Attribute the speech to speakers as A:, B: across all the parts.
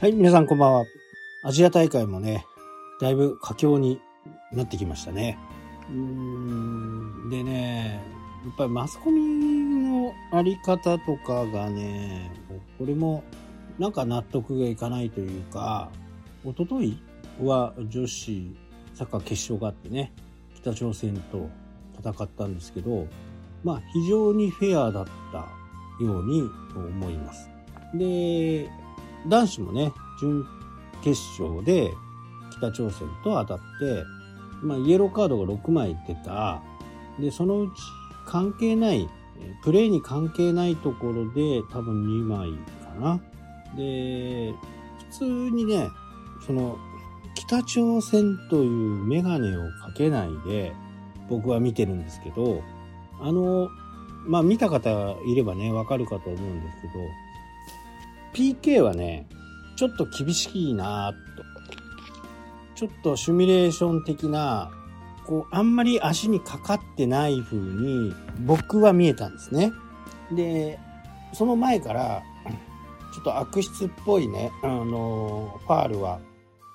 A: はい、皆さんこんばんは。アジア大会もね、だいぶ佳境になってきましたね。うーん、でね、やっぱりマスコミのあり方とかがね、これもなんか納得がいかないというか、一昨日は女子サッカー決勝があってね、北朝鮮と戦ったんですけど、まあ非常にフェアだったように思います。で、男子もね、準決勝で北朝鮮と当たって、まあイエローカードが6枚出た。で、そのうち関係ない、プレーに関係ないところで多分2枚かな。で、普通にね、その、北朝鮮というメガネをかけないで僕は見てるんですけど、あの、まあ見た方いればね、わかるかと思うんですけど、PK はね、ちょっと厳しいなと。ちょっとシミュレーション的な、こう、あんまり足にかかってない風に僕は見えたんですね。で、その前から、ちょっと悪質っぽいね、あの、ファールは、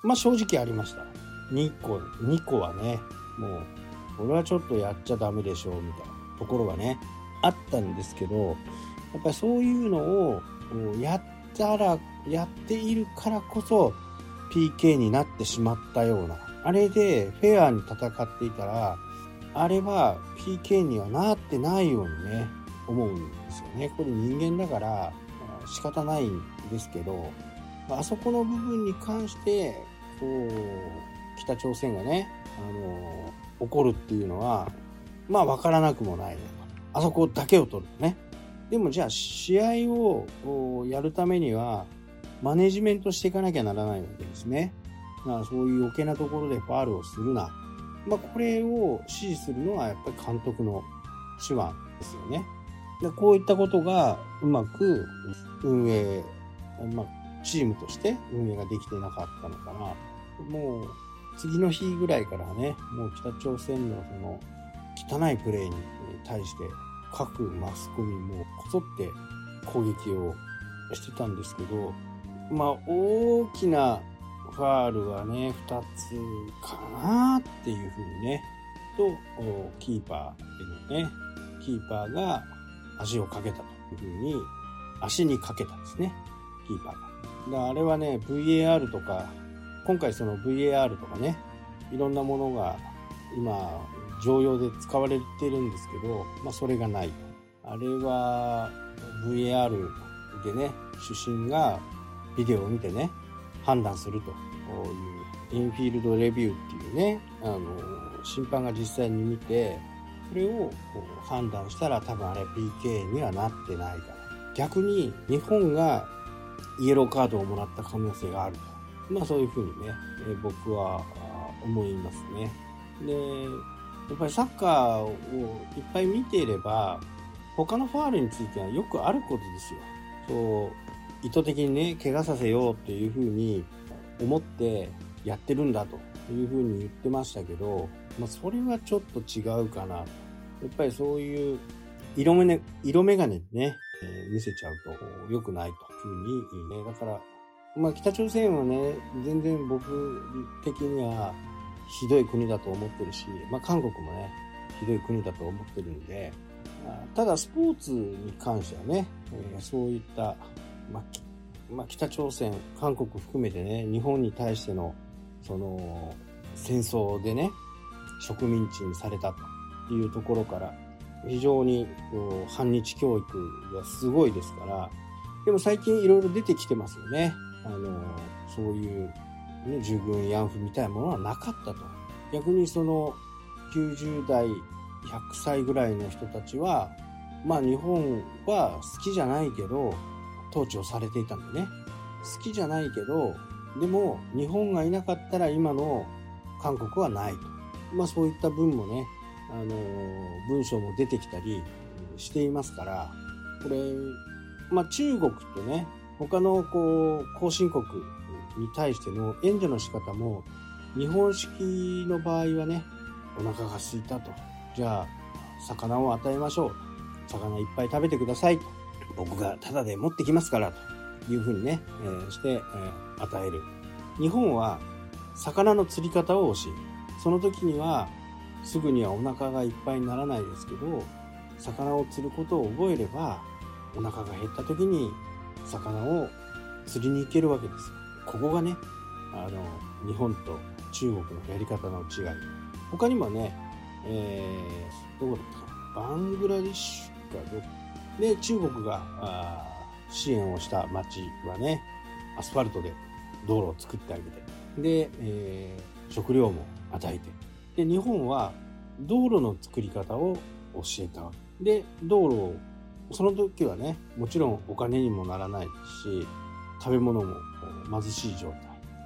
A: まあ正直ありました。2個、2個はね、もう、これはちょっとやっちゃダメでしょう、みたいなところがね、あったんですけど、やっぱりそういうのをやったら、やっているからこそ PK になってしまったような。あれでフェアに戦っていたら、あれは PK にはなってないようにね、思うんですよね。これ人間だから仕方ないんですけど、あそこの部分に関して、こう、北朝鮮がね、あの、怒るっていうのは、まあ分からなくもないあそこだけを取るとね。でもじゃあ試合をやるためにはマネジメントしていかなきゃならないわけですね。だからそういう余計なところでファールをするな。まあこれを指示するのはやっぱり監督の手腕ですよね。でこういったことがうまく運営、まあチームとして運営ができてなかったのかな。もう次の日ぐらいからね、もう北朝鮮のその汚いプレーに対して各マスコミもこぞって攻撃をしてたんですけど、まあ大きなファールはね、2つかなっていうふうにね、と、キーパーへのね、キーパーが足をかけたというふうに、足にかけたんですね、キーパーが。だあれはね、VAR とか、今回その VAR とかね、いろんなものが今、常用で使われてるんですけど、まあそれがない。あれは VAR でね、主審がビデオを見てね、判断するという、インフィールドレビューっていうね、あの、審判が実際に見て、それを判断したら多分あれ PK にはなってないから。逆に日本がイエローカードをもらった可能性があると。まあそういうふうにね、僕は思いますね。で、やっぱりサッカーをいっぱい見ていれば、他のファールについてはよくあることですよ。そう、意図的にね、怪我させようっていうふうに思ってやってるんだというふうに言ってましたけど、まあそれはちょっと違うかな。やっぱりそういう色目、ね、色眼鏡ね、えー、見せちゃうと良くないというふうに、ね、だから、まあ北朝鮮はね、全然僕的にはひどい国だと思ってるし、まあ韓国もね、ひどい国だと思ってるんで、ただスポーツに関してはね、え、そういった、まあまあ、北朝鮮、韓国含めてね、日本に対しての、その、戦争でね、植民地にされたというところから、非常にこう反日教育がすごいですから、でも最近いろいろ出てきてますよね。あの、そういう、ね、従軍慰安婦みたいなものはなかったと。逆にその、90代、100歳ぐらいの人たちは、まあ日本は好きじゃないけど、統治をされていたんでね。好きじゃないけど、でも日本がいなかったら今の韓国はないと。まあそういった文もね、あの、文章も出てきたりしていますから、これ、まあ中国とね、他のこう、後進国に対しての援助の仕方も、日本式の場合はね、お腹が空いたと。じゃあ、魚を与えましょう。魚いっぱい食べてください。僕がタダで持ってきますから、というふうにね、えー、して、えー、与える。日本は魚の釣り方を教える。その時にはすぐにはお腹がいっぱいにならないですけど、魚を釣ることを覚えれば、お腹が減った時に魚を釣りに行けるわけです。ここがね、あの、日本と中国のやり方の違い。他にもね、えー、どこだったかバングラディッシュかどで、中国が支援をした町はね、アスファルトで道路を作ってあげて、で、えー、食料も与えて、で、日本は道路の作り方を教えたわけ。で、道路を、その時はね、もちろんお金にもならないし、食べ物も貧しい状態。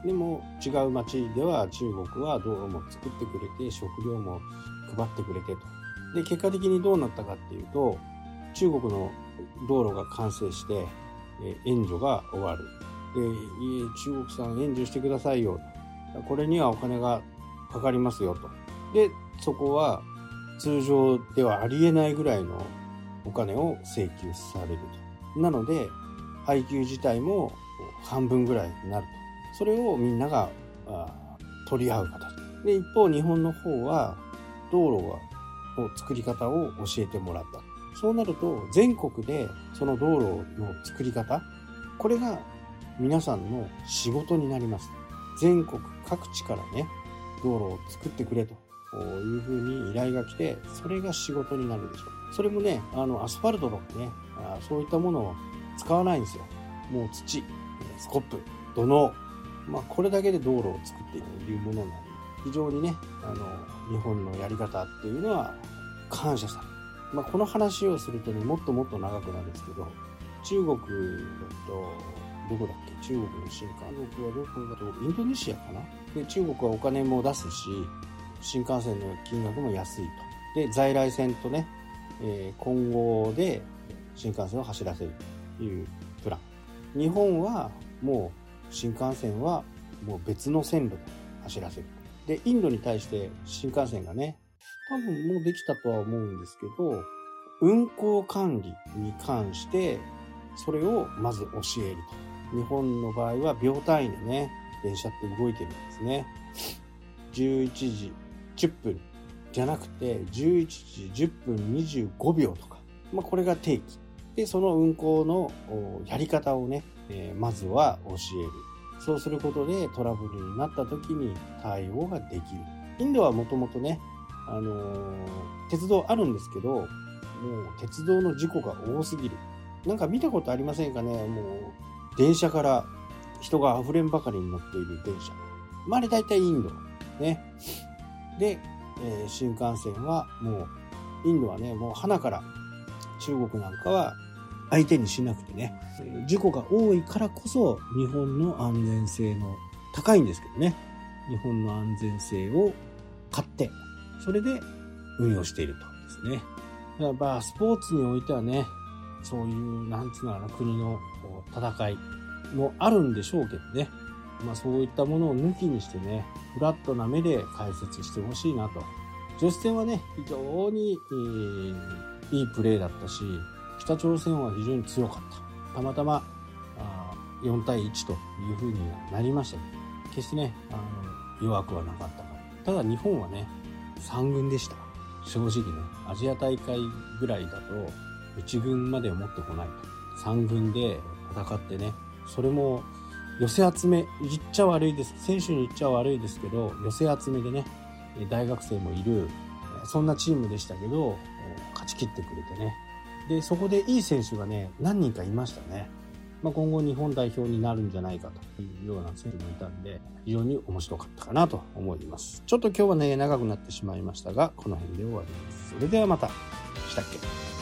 A: でも違う町では中国は道路も作ってくれて、食料も配ってくれてと。で、結果的にどうなったかっていうと、中国の道路が完成して、援助が終わる。で、中国さん援助してくださいよ。これにはお金がかかりますよと。で、そこは通常ではありえないぐらいのお金を請求されると。なので、配給自体も半分ぐらいになると。それをみんなが取り合う形。で、一方日本の方は道路の作り方を教えてもらった。そうなると全国でその道路の作り方、これが皆さんの仕事になります。全国各地からね、道路を作ってくれというふうに依頼が来て、それが仕事になるでしょう。それもね、あの、アスファルトとかね、そういったものを使わないんですよ。もう土、スコップ、土のまあ、これだけで道路を作っているというものなので、非常にね、あの、日本のやり方っていうのは感謝さ。まあ、この話をするとね、もっともっと長くなるんですけど、中国だと、どこだっけ？中国の新幹線はどこだと、インドネシアかな？で、中国はお金も出すし、新幹線の金額も安いと。で、在来線とね、えー、今後で新幹線を走らせるという。日本はもう新幹線はもう別の線路で走らせる。で、インドに対して新幹線がね、多分もうできたとは思うんですけど、運行管理に関して、それをまず教えると。日本の場合は秒単位でね、電車って動いてるんですね。11時10分じゃなくて、11時10分25秒とか。まあ、これが定期。で、その運行のやり方をね、えー、まずは教える。そうすることでトラブルになった時に対応ができる。インドはもともとね、あのー、鉄道あるんですけど、もう鉄道の事故が多すぎる。なんか見たことありませんかね？もう、電車から人が溢れんばかりに乗っている電車。まあ、あれ大体インド。ね。で、えー、新幹線はもう、インドはね、もう花から中国なんかは相手にしなくてね、事故が多いからこそ日本の安全性の高いんですけどね、日本の安全性を買って、それで運用しているとですね。やっぱスポーツにおいてはね、そういう、なんつうのかな、国の戦いもあるんでしょうけどね。まあそういったものを抜きにしてね、フラットな目で解説してほしいなと。女子戦はね、非常に、えー、いいプレーだったし、北朝鮮は非常に強かった。たまたまあ4対1というふうになりましたけど、決してね、あの弱くはなかったかただ日本はね、3軍でした。正直ね、アジア大会ぐらいだと、1軍まで持ってこないと。3軍で戦ってね、それも寄せ集め、言っちゃ悪いです。選手に言っちゃ悪いですけど、寄せ集めでね、大学生もいる、そんなチームでしたけど、勝ち切ってくれてね。で、そこでいい選手がね、何人かいましたね。まあ、今後日本代表になるんじゃないかというような選手もいたんで、非常に面白かったかなと思います。ちょっと今日はね、長くなってしまいましたが、この辺で終わります。それではまた。したっけ？